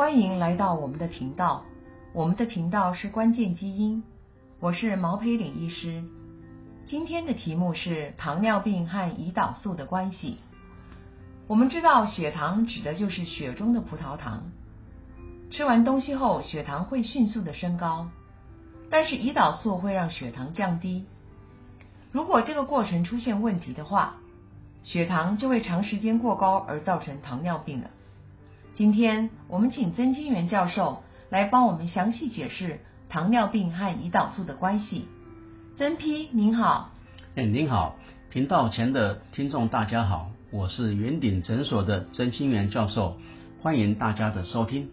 欢迎来到我们的频道，我们的频道是关键基因，我是毛培岭医师。今天的题目是糖尿病和胰岛素的关系。我们知道血糖指的就是血中的葡萄糖，吃完东西后血糖会迅速的升高，但是胰岛素会让血糖降低。如果这个过程出现问题的话，血糖就会长时间过高而造成糖尿病了。今天我们请曾金元教授来帮我们详细解释糖尿病和胰岛素的关系。曾批您好，哎您好，频道前的听众大家好，我是圆顶诊所的曾金元教授，欢迎大家的收听。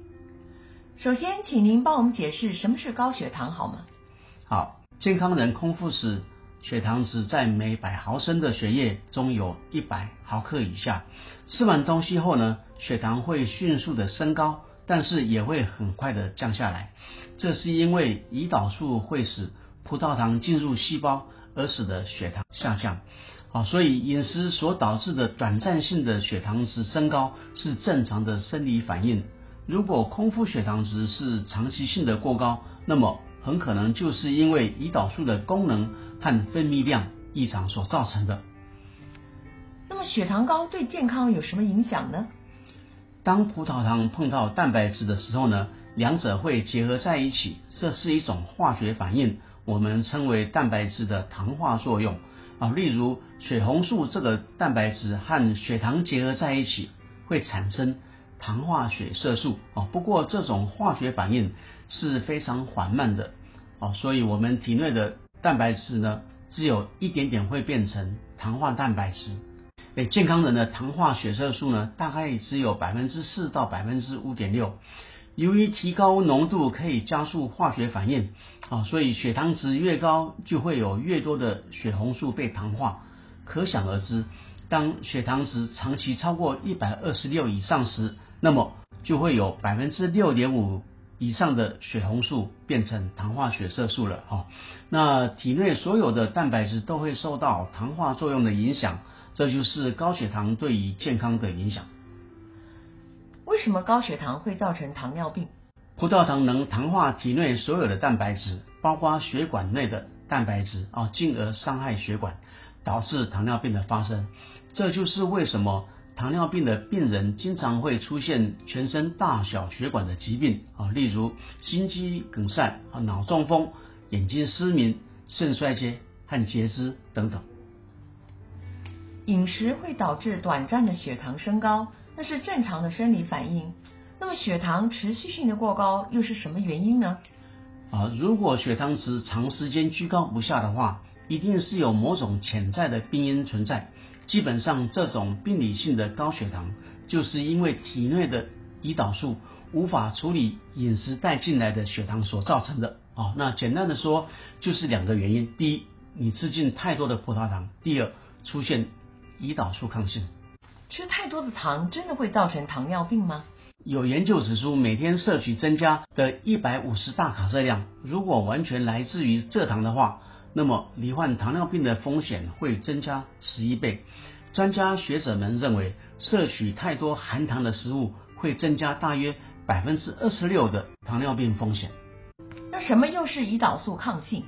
首先，请您帮我们解释什么是高血糖好吗？好，健康人空腹时。血糖值在每百毫升的血液中有一百毫克以下。吃完东西后呢，血糖会迅速的升高，但是也会很快的降下来。这是因为胰岛素会使葡萄糖进入细胞，而使得血糖下降。好，所以饮食所导致的短暂性的血糖值升高是正常的生理反应。如果空腹血糖值是长期性的过高，那么很可能就是因为胰岛素的功能和分泌量异常所造成的。那么血糖高对健康有什么影响呢？当葡萄糖碰到蛋白质的时候呢，两者会结合在一起，这是一种化学反应，我们称为蛋白质的糖化作用啊。例如血红素这个蛋白质和血糖结合在一起，会产生。糖化血色素啊，不过这种化学反应是非常缓慢的啊，所以我们体内的蛋白质呢，只有一点点会变成糖化蛋白质。诶，健康人的糖化血色素呢，大概只有百分之四到百分之五点六。由于提高浓度可以加速化学反应啊，所以血糖值越高，就会有越多的血红素被糖化。可想而知，当血糖值长期超过一百二十六以上时，那么就会有百分之六点五以上的血红素变成糖化血色素了哈。那体内所有的蛋白质都会受到糖化作用的影响，这就是高血糖对于健康的影响。为什么高血糖会造成糖尿病？葡萄糖能糖化体内所有的蛋白质，包括血管内的蛋白质啊，进而伤害血管，导致糖尿病的发生。这就是为什么。糖尿病的病人经常会出现全身大小血管的疾病啊，例如心肌梗塞啊、脑中风、眼睛失明、肾衰竭和截肢等等。饮食会导致短暂的血糖升高，那是正常的生理反应。那么血糖持续性的过高又是什么原因呢？啊，如果血糖值长时间居高不下的话，一定是有某种潜在的病因存在。基本上，这种病理性的高血糖，就是因为体内的胰岛素无法处理饮食带进来的血糖所造成的。哦，那简单的说，就是两个原因：第一，你吃进太多的葡萄糖；第二，出现胰岛素抗性。吃太多的糖真的会造成糖尿病吗？有研究指出，每天摄取增加的一百五十大卡热量，如果完全来自于蔗糖的话。那么，罹患糖尿病的风险会增加十一倍。专家学者们认为，摄取太多含糖的食物会增加大约百分之二十六的糖尿病风险。那什么又是胰岛素抗性？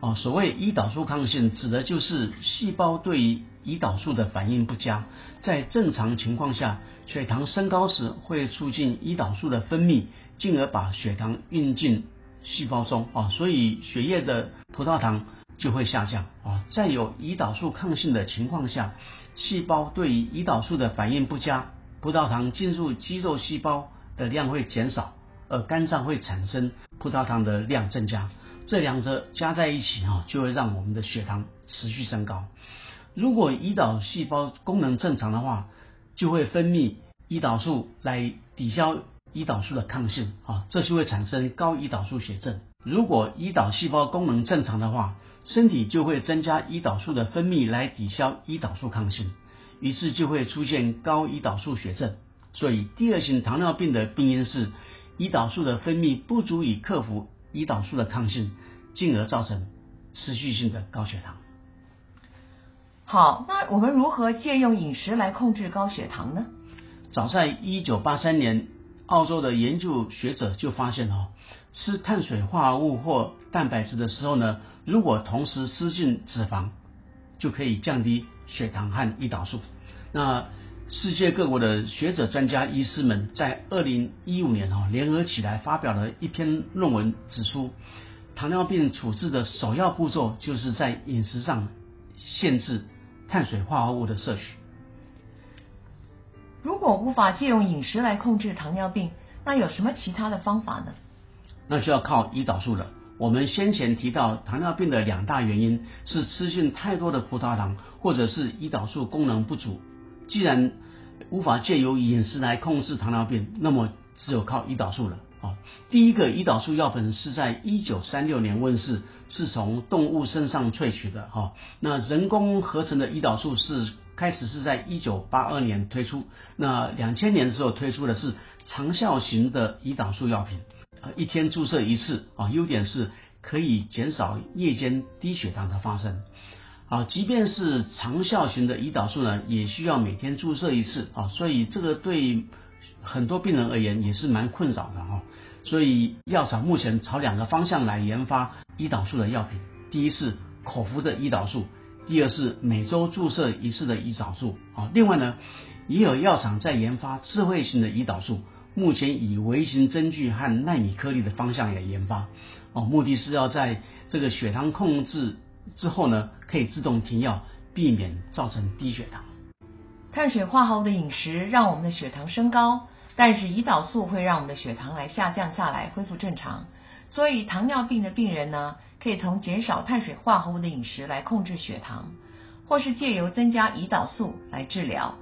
哦，所谓胰岛素抗性，指的就是细胞对于胰岛素的反应不佳。在正常情况下，血糖升高时会促进胰岛素的分泌，进而把血糖运进。细胞中啊，所以血液的葡萄糖就会下降啊。在有胰岛素抗性的情况下，细胞对于胰岛素的反应不佳，葡萄糖进入肌肉细胞的量会减少，而肝脏会产生葡萄糖的量增加。这两者加在一起啊，就会让我们的血糖持续升高。如果胰岛细胞功能正常的话，就会分泌胰岛素来抵消。胰岛素的抗性啊，这就会产生高胰岛素血症。如果胰岛细胞功能正常的话，身体就会增加胰岛素的分泌来抵消胰岛素抗性，于是就会出现高胰岛素血症。所以，第二型糖尿病的病因是胰岛素的分泌不足以克服胰岛素的抗性，进而造成持续性的高血糖。好，那我们如何借用饮食来控制高血糖呢？早在一九八三年。澳洲的研究学者就发现哦，吃碳水化合物或蛋白质的时候呢，如果同时吃进脂肪，就可以降低血糖和胰岛素。那世界各国的学者、专家、医师们在二零一五年哦联合起来发表了一篇论文，指出糖尿病处置的首要步骤就是在饮食上限制碳水化合物的摄取。如果无法借用饮食来控制糖尿病，那有什么其他的方法呢？那就要靠胰岛素了。我们先前提到，糖尿病的两大原因是吃进太多的葡萄糖，或者是胰岛素功能不足。既然无法借由饮食来控制糖尿病，那么只有靠胰岛素了。哦，第一个胰岛素药粉是在一九三六年问世，是从动物身上萃取的。哈，那人工合成的胰岛素是。开始是在一九八二年推出，那两千年的时候推出的是长效型的胰岛素药品，啊，一天注射一次，啊，优点是可以减少夜间低血糖的发生，啊，即便是长效型的胰岛素呢，也需要每天注射一次，啊，所以这个对很多病人而言也是蛮困扰的哈，所以药厂目前朝两个方向来研发胰岛素的药品，第一是口服的胰岛素。第二是每周注射一次的胰岛素啊，另外呢，也有药厂在研发智慧型的胰岛素，目前以微型针具和纳米颗粒的方向来研发哦，目的是要在这个血糖控制之后呢，可以自动停药，避免造成低血糖。碳水化合物的饮食让我们的血糖升高，但是胰岛素会让我们的血糖来下降下来，恢复正常。所以糖尿病的病人呢，可以从减少碳水化合物的饮食来控制血糖，或是借由增加胰岛素来治疗。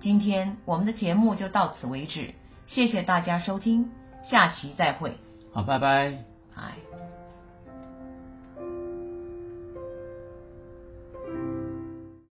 今天我们的节目就到此为止，谢谢大家收听，下期再会。好，拜拜。拜。